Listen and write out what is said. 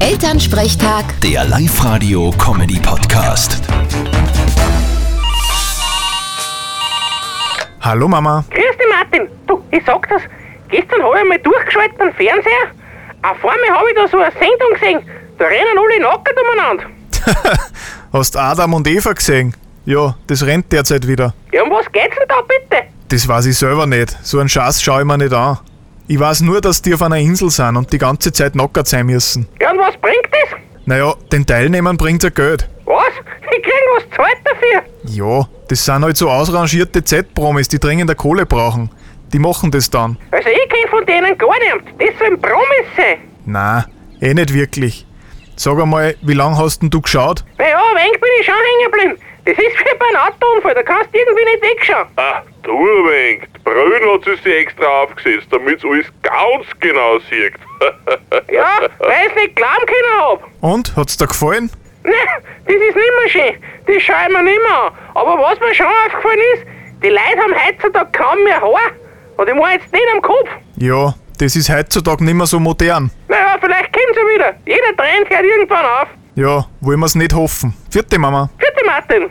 Elternsprechtag, Der Live-Radio-Comedy-Podcast. Hallo Mama. Grüß dich, Martin. Du, ich sag das, gestern habe ich mal durchgeschaltet am Fernseher. Auf einmal habe ich da so eine Sendung gesehen. Da rennen alle nackert umeinander. Hast Adam und Eva gesehen? Ja, das rennt derzeit wieder. Ja, um was geht's denn da bitte? Das weiß ich selber nicht. So einen Schatz schaue ich mir nicht an. Ich weiß nur, dass die auf einer Insel sind und die ganze Zeit nackert sein müssen. Ja, und was bringt das? Naja, den Teilnehmern bringt's ja Geld. Was? Die kriegen was zahlt dafür. Ja, das sind halt so ausrangierte Z-Promis, die dringend Kohle brauchen. Die machen das dann. Also ich kenn von denen gar nichts. Das sollen Promis sein. Na, eh nicht wirklich. Sag einmal, wie lange hast denn du geschaut? Naja, ein wenig bin ich schon hängen geblieben. Das ist wie bei einem Autounfall, da kannst du irgendwie nicht wegschauen. Ah, du wenig. Die Brühen hat sie sich extra aufgesetzt, damit alles ganz genau sieht. Ja, weil ich nicht glauben können hab. Und, hat's dir gefallen? Nein, das ist nicht mehr schön. Das schaue ich mir nicht mehr an. Aber was mir schon aufgefallen ist, die Leute haben heutzutage kaum mehr Haar. Und ich meine jetzt nicht am Kopf. Ja, das ist heutzutage nicht mehr so modern. Naja, vielleicht kommt sie wieder. Jeder Trend hört irgendwann auf. Ja, wollen wir's nicht hoffen. Vierte Mama. Vierte Martin.